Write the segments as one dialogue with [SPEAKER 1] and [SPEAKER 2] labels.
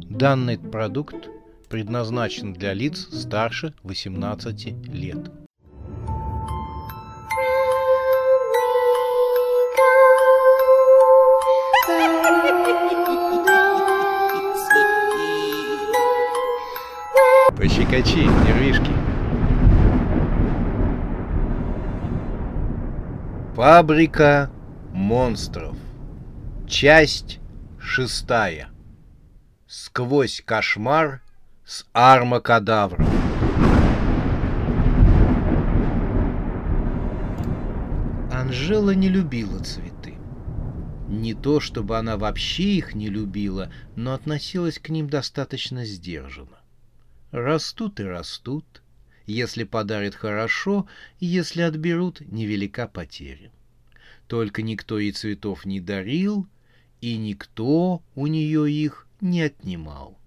[SPEAKER 1] Данный продукт предназначен для лиц старше 18 лет. Пощекочи, нервишки. Фабрика монстров. Часть шестая. Сквозь кошмар с армакадавром. Анжела не любила цветы. Не то, чтобы она вообще их не любила, но относилась к ним достаточно сдержанно. Растут и растут. Если подарят хорошо, если отберут, невелика потеря. Только никто ей цветов не дарил, и никто у нее их не отнимал.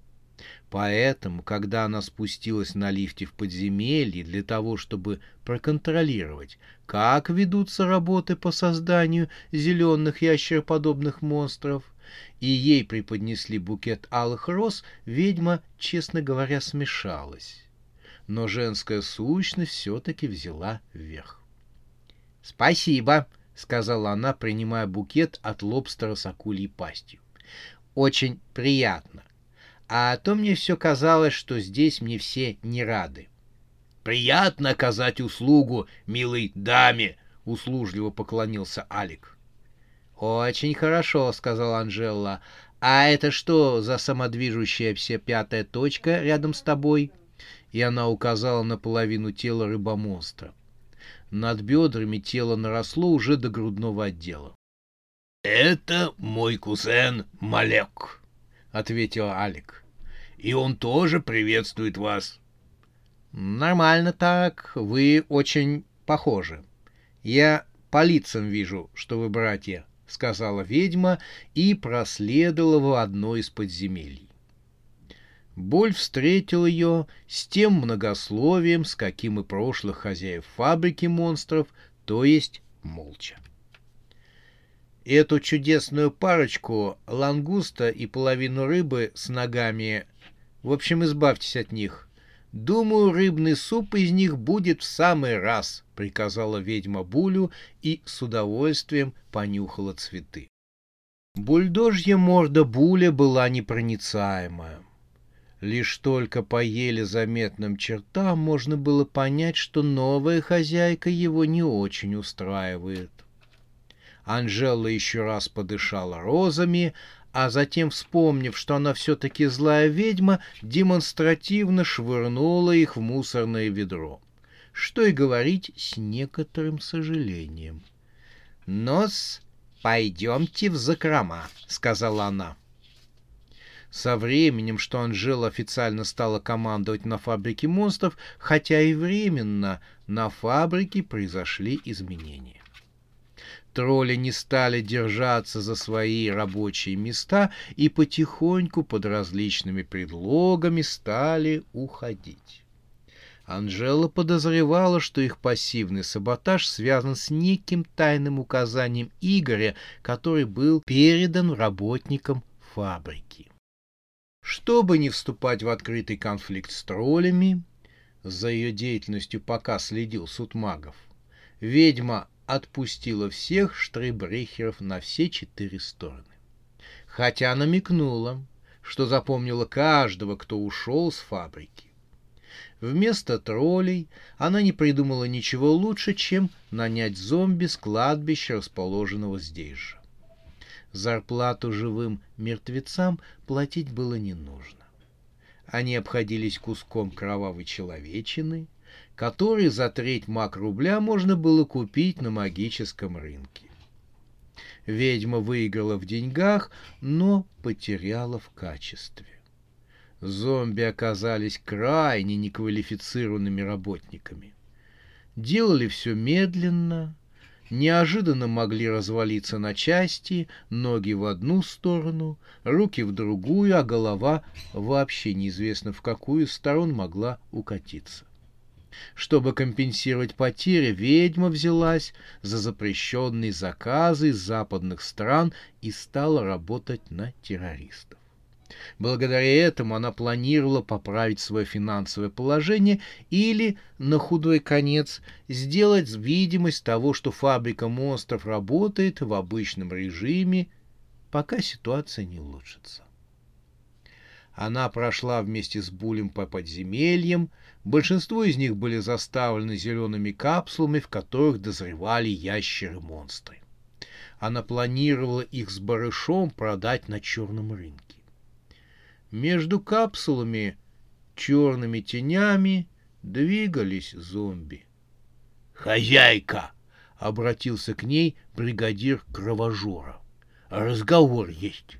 [SPEAKER 1] Поэтому, когда она спустилась на лифте в подземелье для того, чтобы проконтролировать, как ведутся работы по созданию зеленых ящероподобных монстров, и ей преподнесли букет алых роз, ведьма, честно говоря, смешалась. Но женская сущность все-таки взяла вверх. «Спасибо», — сказала она, принимая букет от лобстера с акульей пастью. «Очень приятно. А то мне все казалось, что здесь мне все не рады».
[SPEAKER 2] «Приятно оказать услугу, милой даме», — услужливо поклонился Алик.
[SPEAKER 1] «Очень хорошо», — сказала Анжела. «А это что за самодвижущаяся пятая точка рядом с тобой?» И она указала на половину тела рыбомонстра. Над бедрами тело наросло уже до грудного отдела.
[SPEAKER 2] «Это мой кузен Малек», — ответил Алик. «И он тоже приветствует вас».
[SPEAKER 1] «Нормально так. Вы очень похожи. Я по лицам вижу, что вы братья», — сказала ведьма и проследовала в одно из подземелий. Боль встретил ее с тем многословием, с каким и прошлых хозяев фабрики монстров, то есть молча. Эту чудесную парочку, лангуста и половину рыбы с ногами, в общем, избавьтесь от них. «Думаю, рыбный суп из них будет в самый раз», — приказала ведьма Булю и с удовольствием понюхала цветы. Бульдожья морда Буля была непроницаемая. Лишь только по еле заметным чертам можно было понять, что новая хозяйка его не очень устраивает. Анжела еще раз подышала розами, а затем, вспомнив, что она все-таки злая ведьма, демонстративно швырнула их в мусорное ведро. Что и говорить с некоторым сожалением. «Нос, пойдемте в закрома», — сказала она. Со временем, что Анжела официально стала командовать на фабрике монстров, хотя и временно, на фабрике произошли изменения тролли не стали держаться за свои рабочие места и потихоньку под различными предлогами стали уходить. Анжела подозревала, что их пассивный саботаж связан с неким тайным указанием Игоря, который был передан работникам фабрики. Чтобы не вступать в открытый конфликт с троллями, за ее деятельностью пока следил суд магов, ведьма отпустила всех штрейбрехеров на все четыре стороны. Хотя намекнула, что запомнила каждого, кто ушел с фабрики. Вместо троллей она не придумала ничего лучше, чем нанять зомби с кладбища, расположенного здесь же. Зарплату живым мертвецам платить было не нужно. Они обходились куском кровавой человечины, который за треть мак рубля можно было купить на магическом рынке. Ведьма выиграла в деньгах, но потеряла в качестве. Зомби оказались крайне неквалифицированными работниками. Делали все медленно, неожиданно могли развалиться на части, ноги в одну сторону, руки в другую, а голова вообще неизвестно в какую сторону могла укатиться. Чтобы компенсировать потери, ведьма взялась за запрещенные заказы из западных стран и стала работать на террористов. Благодаря этому она планировала поправить свое финансовое положение или, на худой конец, сделать видимость того, что фабрика монстров работает в обычном режиме, пока ситуация не улучшится. Она прошла вместе с Булем по подземельям, большинство из них были заставлены зелеными капсулами, в которых дозревали ящеры-монстры. Она планировала их с барышом продать на черном рынке. Между капсулами черными тенями двигались зомби.
[SPEAKER 2] «Хозяйка!»
[SPEAKER 1] — обратился к ней бригадир кровожора. «Разговор есть».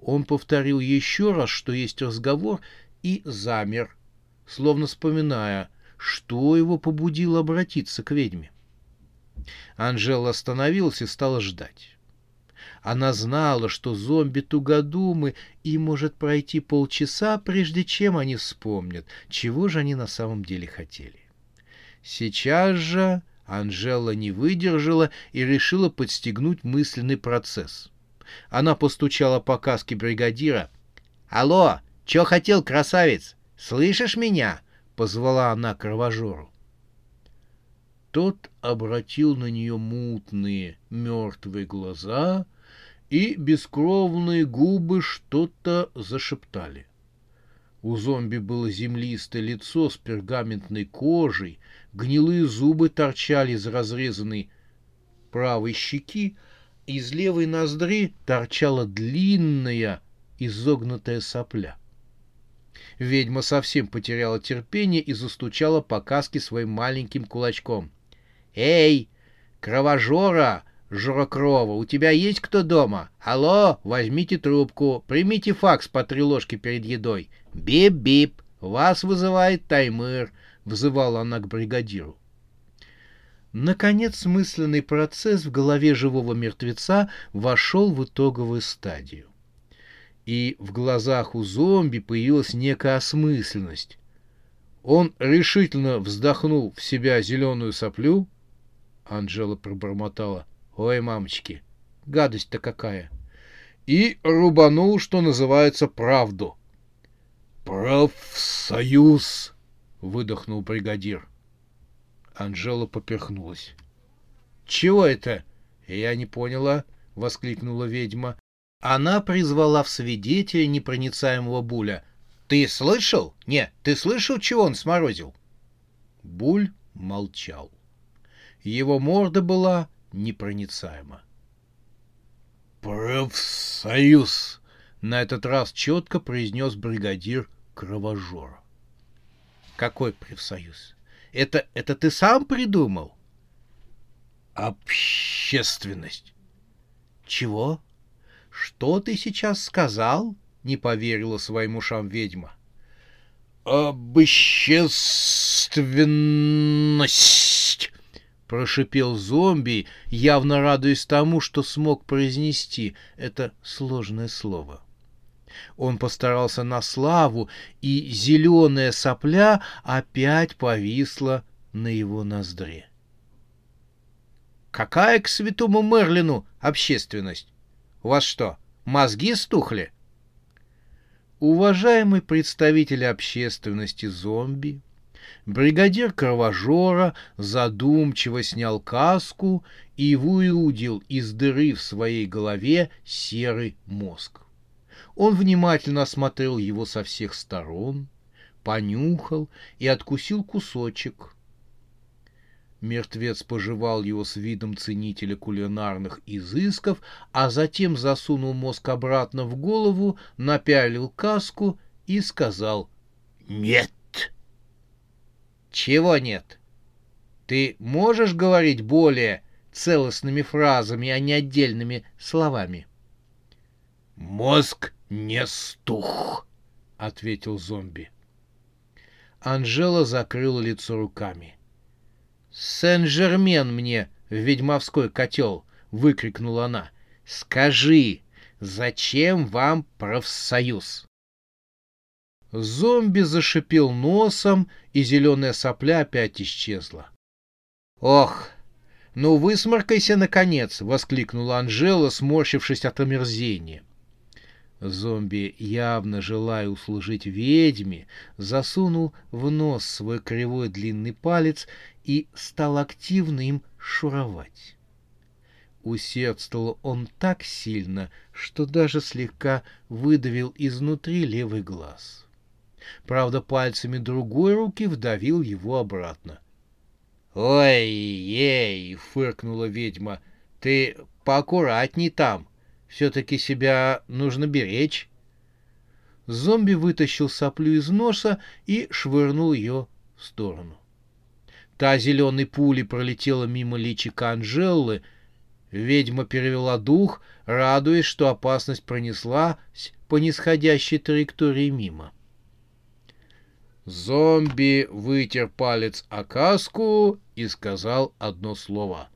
[SPEAKER 1] Он повторил еще раз, что есть разговор, и замер, словно вспоминая, что его побудило обратиться к ведьме. Анжела остановилась и стала ждать. Она знала, что зомби тугодумы, и может пройти полчаса, прежде чем они вспомнят, чего же они на самом деле хотели. Сейчас же Анжела не выдержала и решила подстегнуть мысленный процесс. Она постучала по каске бригадира. «Алло, чё хотел, красавец? Слышишь меня?» — позвала она кровожору. Тот обратил на нее мутные, мертвые глаза — и бескровные губы что-то зашептали. У зомби было землистое лицо с пергаментной кожей, гнилые зубы торчали из разрезанной правой щеки, из левой ноздри торчала длинная изогнутая сопля. Ведьма совсем потеряла терпение и застучала по каске своим маленьким кулачком. «Эй, кровожора, Журокрова, у тебя есть кто дома? Алло, возьмите трубку, примите факс по три ложки перед едой. Бип-бип, вас вызывает Таймыр, взывала она к бригадиру. Наконец мысленный процесс в голове живого мертвеца вошел в итоговую стадию. И в глазах у зомби появилась некая осмысленность. Он решительно вздохнул в себя зеленую соплю. Анжела пробормотала. Ой, мамочки, гадость-то какая. И рубанул, что называется, правду. «Профсоюз!» — выдохнул бригадир. Анжела поперхнулась. «Чего это?» «Я не поняла», — воскликнула ведьма. Она призвала в свидетеля непроницаемого Буля. «Ты слышал? Не, ты слышал, чего он сморозил?» Буль молчал. Его морда была непроницаемо. «Профсоюз!» — на этот раз четко произнес бригадир кровожора. «Какой профсоюз? Это, это ты сам придумал?» «Общественность». «Чего? Что ты сейчас сказал?» — не поверила своим ушам ведьма. «Общественность» прошипел зомби, явно радуясь тому, что смог произнести это сложное слово. Он постарался на славу, и зеленая сопля опять повисла на его ноздре. «Какая к святому Мерлину общественность? У вас что, мозги стухли?» Уважаемый представитель общественности зомби Бригадир кровожора задумчиво снял каску и выудил из дыры в своей голове серый мозг. Он внимательно осмотрел его со всех сторон, понюхал и откусил кусочек. Мертвец пожевал его с видом ценителя кулинарных изысков, а затем засунул мозг обратно в голову, напялил каску и сказал «Нет». Чего нет? Ты можешь говорить более целостными фразами, а не отдельными словами? Мозг не стух, ответил зомби. Анжела закрыла лицо руками. «Сен-Жермен мне в ведьмовской котел!» — выкрикнула она. «Скажи, зачем вам профсоюз?» Зомби зашипел носом, и зеленая сопля опять исчезла. «Ох, ну высморкайся, наконец!» — воскликнула Анжела, сморщившись от омерзения. Зомби, явно желая услужить ведьме, засунул в нос свой кривой длинный палец и стал активно им шуровать. Усердствовал он так сильно, что даже слегка выдавил изнутри левый глаз. Правда, пальцами другой руки вдавил его обратно. «Ой-ей!» — фыркнула ведьма. «Ты поаккуратней там. Все-таки себя нужно беречь». Зомби вытащил соплю из носа и швырнул ее в сторону. Та зеленой пулей пролетела мимо личика Анжеллы. Ведьма перевела дух, радуясь, что опасность пронеслась по нисходящей траектории мимо. Зомби вытер палец о каску и сказал одно слово.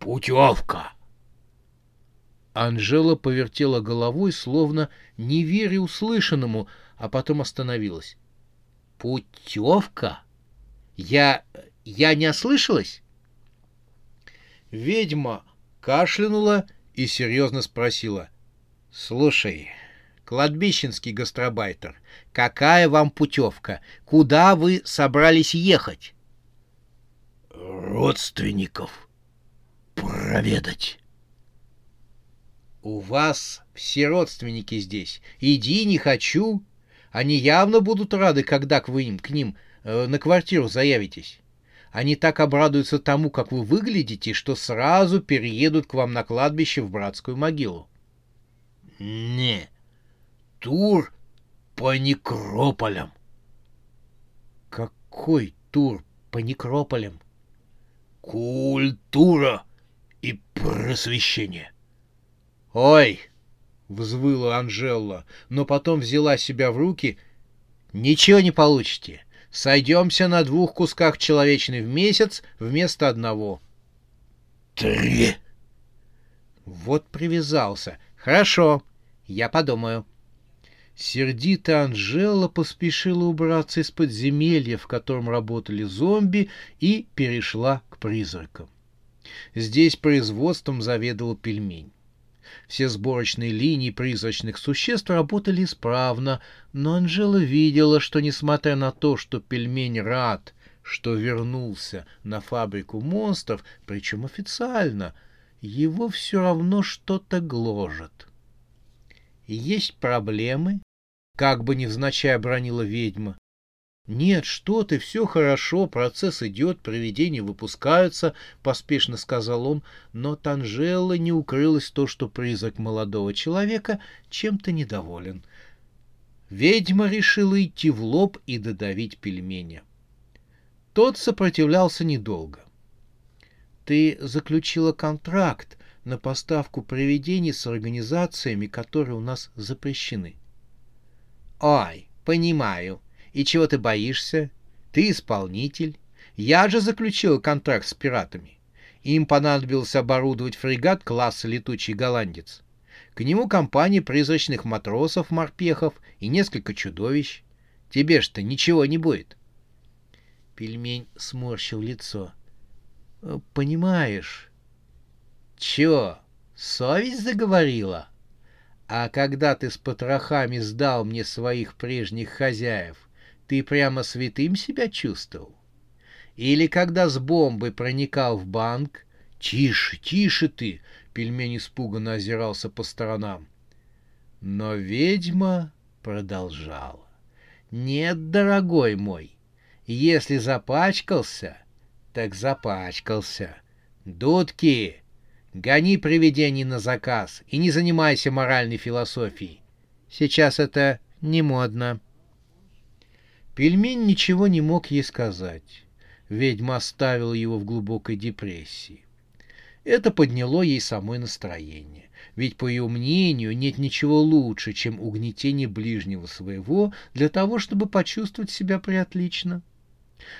[SPEAKER 1] «Путевка!» Анжела повертела головой, словно не веря услышанному, а потом остановилась. «Путевка? Я... я не ослышалась?» Ведьма кашлянула и серьезно спросила. «Слушай, кладбищенский гастробайтер, какая вам путевка? Куда вы собрались ехать?
[SPEAKER 2] Родственников проведать.
[SPEAKER 1] У вас все родственники здесь. Иди, не хочу. Они явно будут рады, когда к вы им, к ним э, на квартиру заявитесь. Они так обрадуются тому, как вы выглядите, что сразу переедут к вам на кладбище в братскую могилу.
[SPEAKER 2] Не, тур по некрополям.
[SPEAKER 1] Какой тур по некрополям?
[SPEAKER 2] Культура и просвещение.
[SPEAKER 1] Ой, взвыла Анжела, но потом взяла себя в руки. Ничего не получите. Сойдемся на двух кусках человечной в месяц вместо одного.
[SPEAKER 2] Три.
[SPEAKER 1] Вот привязался. Хорошо, я подумаю. Сердитая Анжела поспешила убраться из подземелья, в котором работали зомби, и перешла к призракам. Здесь производством заведовал пельмень. Все сборочные линии призрачных существ работали исправно, но Анжела видела, что, несмотря на то, что пельмень рад, что вернулся на фабрику монстров, причем официально, его все равно что-то гложет. Есть проблемы, как бы невзначай обронила ведьма. «Нет, что ты, все хорошо, процесс идет, привидения выпускаются», — поспешно сказал он, но Танжела не укрылось то, что призрак молодого человека чем-то недоволен. Ведьма решила идти в лоб и додавить пельменя. Тот сопротивлялся недолго. «Ты заключила контракт на поставку привидений с организациями, которые у нас запрещены. Ой, понимаю. И чего ты боишься? Ты исполнитель. Я же заключил контракт с пиратами. Им понадобилось оборудовать фрегат класса «Летучий голландец». К нему компания призрачных матросов-морпехов и несколько чудовищ. Тебе что ничего не будет. Пельмень сморщил лицо. «Э, «Понимаешь...» «Чё, совесть заговорила?» А когда ты с потрохами сдал мне своих прежних хозяев, ты прямо святым себя чувствовал? Или когда с бомбой проникал в банк? Тише, тише ты! Пельмень испуганно озирался по сторонам. Но ведьма продолжала. Нет, дорогой мой, если запачкался, так запачкался. Дудки, Гони привидений на заказ и не занимайся моральной философией. Сейчас это не модно. Пельмень ничего не мог ей сказать. Ведьма оставила его в глубокой депрессии. Это подняло ей самое настроение. Ведь, по ее мнению, нет ничего лучше, чем угнетение ближнего своего для того, чтобы почувствовать себя приотлично.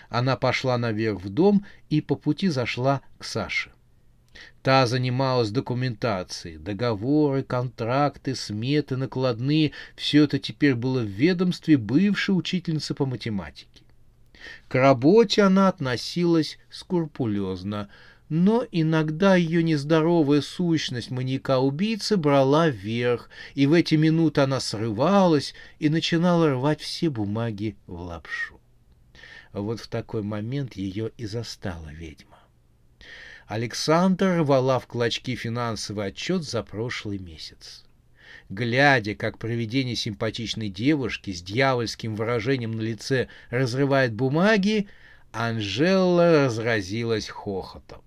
[SPEAKER 1] Она пошла наверх в дом и по пути зашла к Саше. Та занималась документацией. Договоры, контракты, сметы, накладные — все это теперь было в ведомстве бывшей учительницы по математике. К работе она относилась скрупулезно, но иногда ее нездоровая сущность маньяка-убийцы брала вверх, и в эти минуты она срывалась и начинала рвать все бумаги в лапшу. Вот в такой момент ее и застала ведьма. Александр рвала в клочки финансовый отчет за прошлый месяц. Глядя, как проведение симпатичной девушки с дьявольским выражением на лице разрывает бумаги, Анжела разразилась хохотом.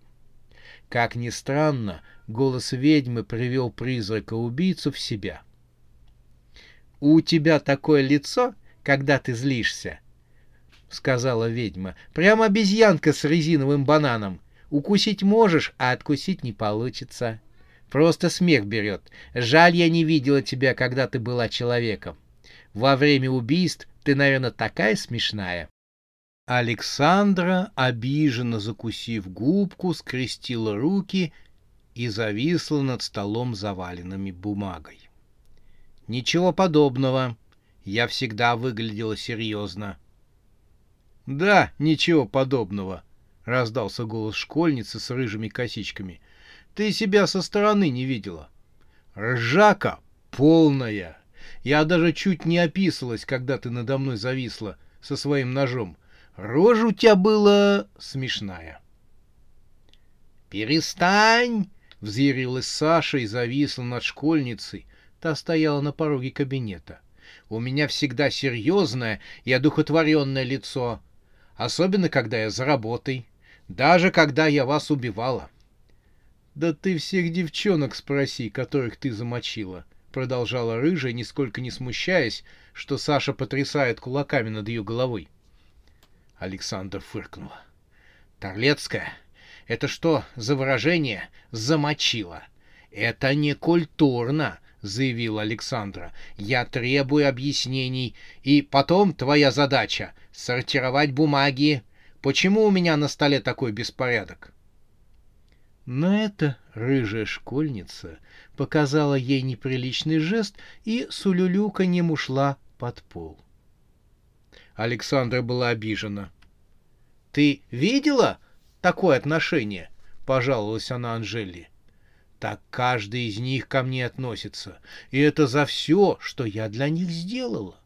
[SPEAKER 1] Как ни странно, голос ведьмы привел призрака-убийцу в себя. «У тебя такое лицо, когда ты злишься?» — сказала ведьма. «Прямо обезьянка с резиновым бананом. Укусить можешь, а откусить не получится. Просто смех берет. Жаль, я не видела тебя, когда ты была человеком. Во время убийств ты, наверное, такая смешная. Александра, обиженно закусив губку, скрестила руки и зависла над столом заваленными бумагой. Ничего подобного. Я всегда выглядела серьезно. Да, ничего подобного, — раздался голос школьницы с рыжими косичками. «Ты себя со стороны не видела. Ржака полная. Я даже чуть не описалась, когда ты надо мной зависла со своим ножом. Рожа у тебя была смешная». «Перестань!» — взъярилась Саша и зависла над школьницей. Та стояла на пороге кабинета. «У меня всегда серьезное и одухотворенное лицо, особенно когда я за работой». Даже когда я вас убивала. Да ты всех девчонок спроси, которых ты замочила, продолжала рыжая, нисколько не смущаясь, что Саша потрясает кулаками над ее головой. Александр фыркнула. Торлецкая, это что за выражение «замочила»? Это не культурно, заявила Александра. Я требую объяснений, и потом твоя задача — сортировать бумаги, Почему у меня на столе такой беспорядок? Но эта рыжая школьница показала ей неприличный жест и с улюлюканьем ушла под пол. Александра была обижена. — Ты видела такое отношение? — пожаловалась она Анжели. — Так каждый из них ко мне относится, и это за все, что я для них сделала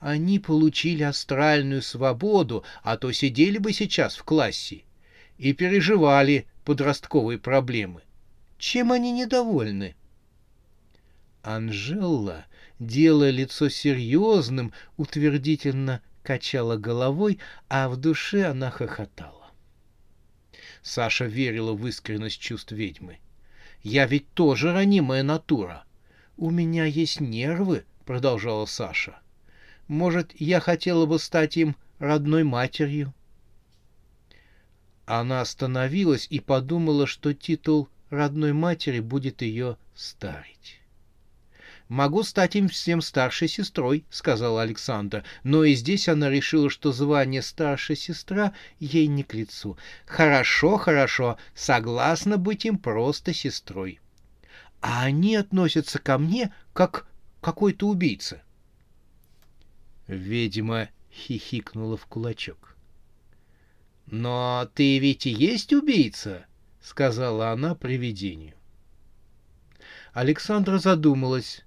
[SPEAKER 1] они получили астральную свободу, а то сидели бы сейчас в классе и переживали подростковые проблемы. Чем они недовольны? Анжела, делая лицо серьезным, утвердительно качала головой, а в душе она хохотала. Саша верила в искренность чувств ведьмы. «Я ведь тоже ранимая натура. У меня есть нервы», — продолжала Саша. — может, я хотела бы стать им родной матерью?» Она остановилась и подумала, что титул родной матери будет ее старить. «Могу стать им всем старшей сестрой», — сказала Александра, но и здесь она решила, что звание старшая сестра ей не к лицу. «Хорошо, хорошо, согласна быть им просто сестрой». «А они относятся ко мне, как какой-то убийца», Ведьма хихикнула в кулачок. «Но ты ведь и есть убийца!» — сказала она привидению. Александра задумалась.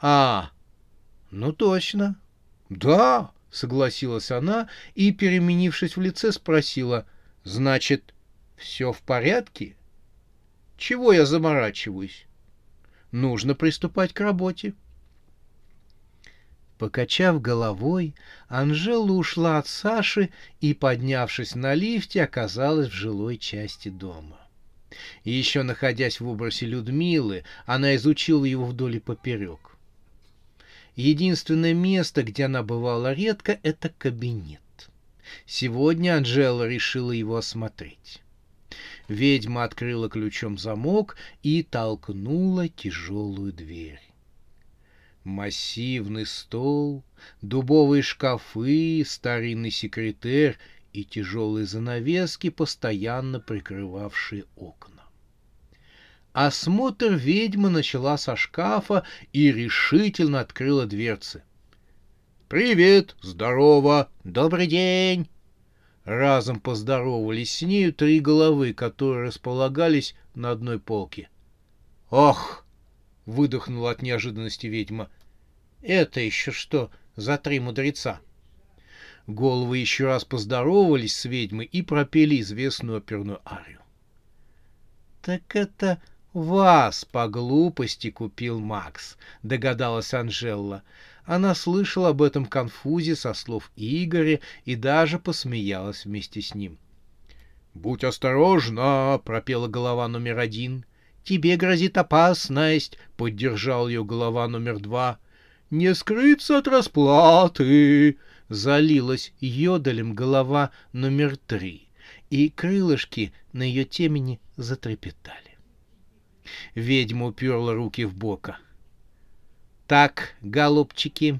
[SPEAKER 1] «А, ну точно!» «Да!» — согласилась она и, переменившись в лице, спросила. «Значит, все в порядке?» «Чего я заморачиваюсь?» «Нужно приступать к работе». Покачав головой, Анжела ушла от Саши и, поднявшись на лифте, оказалась в жилой части дома. Еще находясь в образе Людмилы, она изучила его вдоль и поперек. Единственное место, где она бывала редко, — это кабинет. Сегодня Анжела решила его осмотреть. Ведьма открыла ключом замок и толкнула тяжелую дверь. Массивный стол, дубовые шкафы, старинный секретарь и тяжелые занавески, постоянно прикрывавшие окна. Осмотр ведьмы начала со шкафа и решительно открыла дверцы. «Привет! Здорово! Добрый день!» разом поздоровались с нею три головы, которые располагались на одной полке. «Ох!» — выдохнула от неожиданности ведьма. «Это еще что за три мудреца?» Головы еще раз поздоровались с ведьмой и пропели известную оперную арию. «Так это вас по глупости купил Макс», — догадалась Анжела. Она слышала об этом конфузе со слов Игоря и даже посмеялась вместе с ним. «Будь осторожна!» — пропела голова номер один. «Тебе грозит опасность!» — поддержал ее голова номер два. «Не скрыться от расплаты!» — залилась йодалем голова номер три, и крылышки на ее темени затрепетали. Ведьма уперла руки в бока — «Так, голубчики,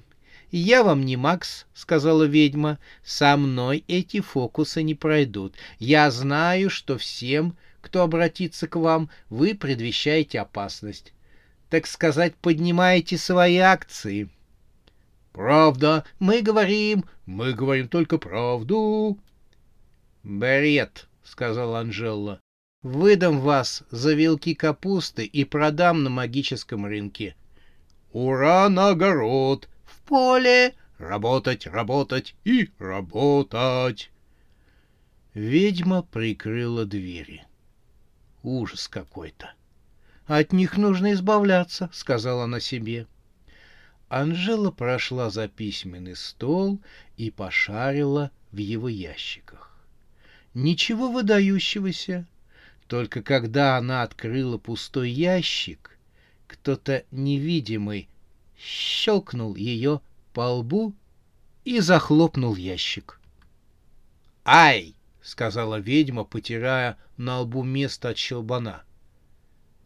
[SPEAKER 1] я вам не Макс», — сказала ведьма. «Со мной эти фокусы не пройдут. Я знаю, что всем, кто обратится к вам, вы предвещаете опасность. Так сказать, поднимаете свои акции». «Правда, мы говорим, мы говорим только правду». «Бред», — сказала Анжела. «Выдам вас за вилки капусты и продам на магическом рынке. Ура на огород! В поле! Работать, работать и работать!» Ведьма прикрыла двери. Ужас какой-то. «От них нужно избавляться», — сказала она себе. Анжела прошла за письменный стол и пошарила в его ящиках. Ничего выдающегося. Только когда она открыла пустой ящик, кто-то невидимый щелкнул ее по лбу и захлопнул ящик. «Ай!» — сказала ведьма, потирая на лбу место от щелбана.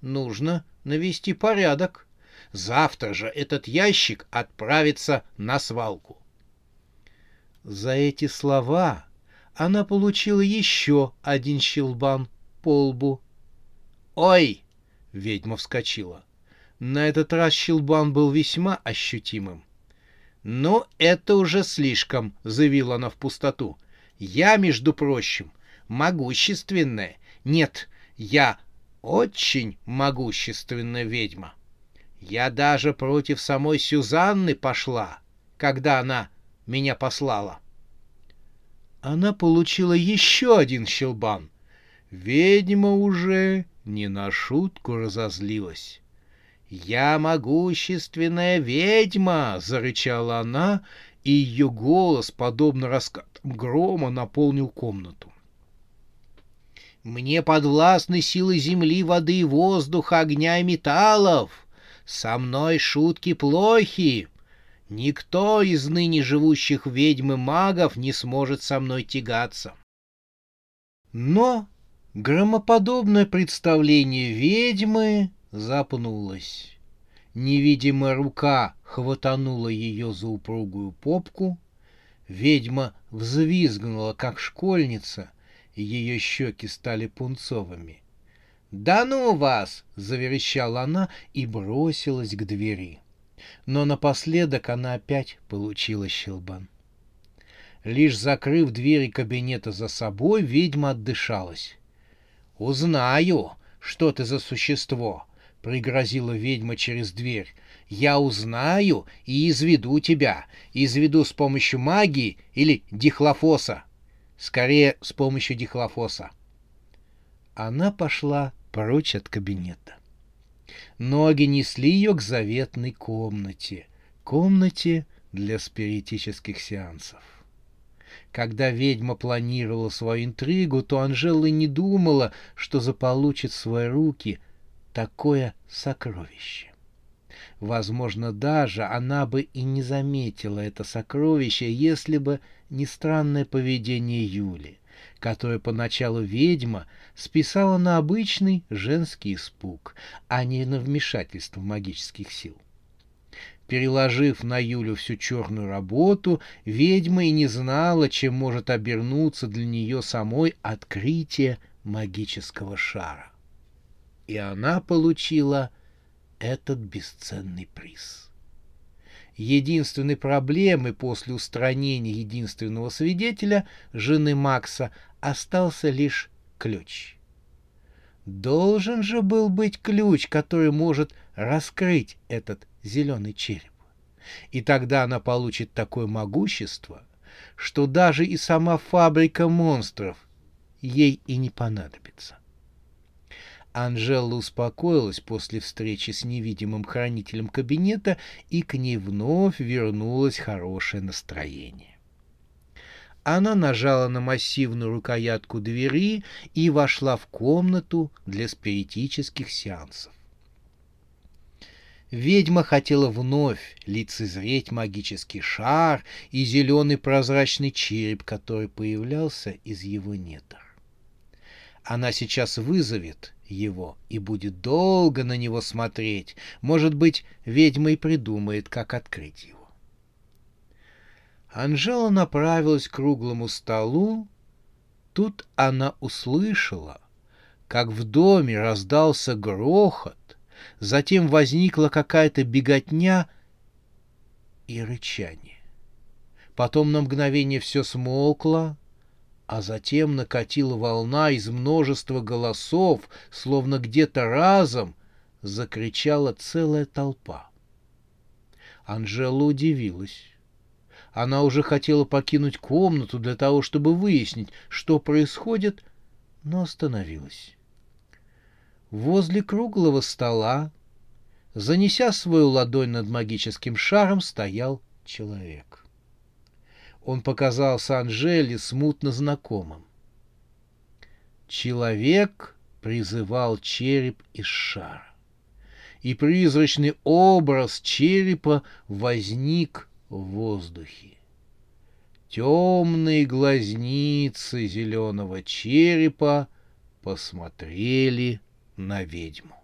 [SPEAKER 1] «Нужно навести порядок. Завтра же этот ящик отправится на свалку». За эти слова она получила еще один щелбан по лбу. «Ой!» — ведьма вскочила. На этот раз щелбан был весьма ощутимым. «Ну, это уже слишком», — заявила она в пустоту. «Я, между прочим, могущественная. Нет, я очень могущественная ведьма. Я даже против самой Сюзанны пошла, когда она меня послала». Она получила еще один щелбан. Ведьма уже не на шутку разозлилась. «Я могущественная ведьма!» — зарычала она, и ее голос, подобно раскатам грома, наполнил комнату. «Мне подвластны силы земли, воды, воздуха, огня и металлов! Со мной шутки плохи! Никто из ныне живущих ведьм и магов не сможет со мной тягаться!» Но громоподобное представление ведьмы запнулась. Невидимая рука хватанула ее за упругую попку. Ведьма взвизгнула, как школьница, и ее щеки стали пунцовыми. «Да ну вас!» — заверещала она и бросилась к двери. Но напоследок она опять получила щелбан. Лишь закрыв двери кабинета за собой, ведьма отдышалась. «Узнаю, что ты за существо!» пригрозила ведьма через дверь. «Я узнаю и изведу тебя. Изведу с помощью магии или дихлофоса. Скорее, с помощью дихлофоса». Она пошла прочь от кабинета. Ноги несли ее к заветной комнате. Комнате для спиритических сеансов. Когда ведьма планировала свою интригу, то Анжела не думала, что заполучит в свои руки такое сокровище. Возможно, даже она бы и не заметила это сокровище, если бы не странное поведение Юли, которое поначалу ведьма списала на обычный женский испуг, а не на вмешательство магических сил. Переложив на Юлю всю черную работу, ведьма и не знала, чем может обернуться для нее самой открытие магического шара и она получила этот бесценный приз. Единственной проблемой после устранения единственного свидетеля, жены Макса, остался лишь ключ. Должен же был быть ключ, который может раскрыть этот зеленый череп. И тогда она получит такое могущество, что даже и сама фабрика монстров ей и не понадобится. Анжела успокоилась после встречи с невидимым хранителем кабинета, и к ней вновь вернулось хорошее настроение. Она нажала на массивную рукоятку двери и вошла в комнату для спиритических сеансов. Ведьма хотела вновь лицезреть магический шар и зеленый прозрачный череп, который появлялся из его недр. Она сейчас вызовет его и будет долго на него смотреть. Может быть, ведьма и придумает, как открыть его. Анжела направилась к круглому столу. Тут она услышала, как в доме раздался грохот, затем возникла какая-то беготня и рычание. Потом на мгновение все смолкло, а затем накатила волна из множества голосов, словно где-то разом закричала целая толпа. Анжела удивилась. Она уже хотела покинуть комнату для того, чтобы выяснить, что происходит, но остановилась. Возле круглого стола, занеся свою ладонь над магическим шаром, стоял человек. Он показался Анжеле смутно знакомым. Человек призывал череп из шара. И призрачный образ черепа возник в воздухе. Темные глазницы зеленого черепа посмотрели на ведьму.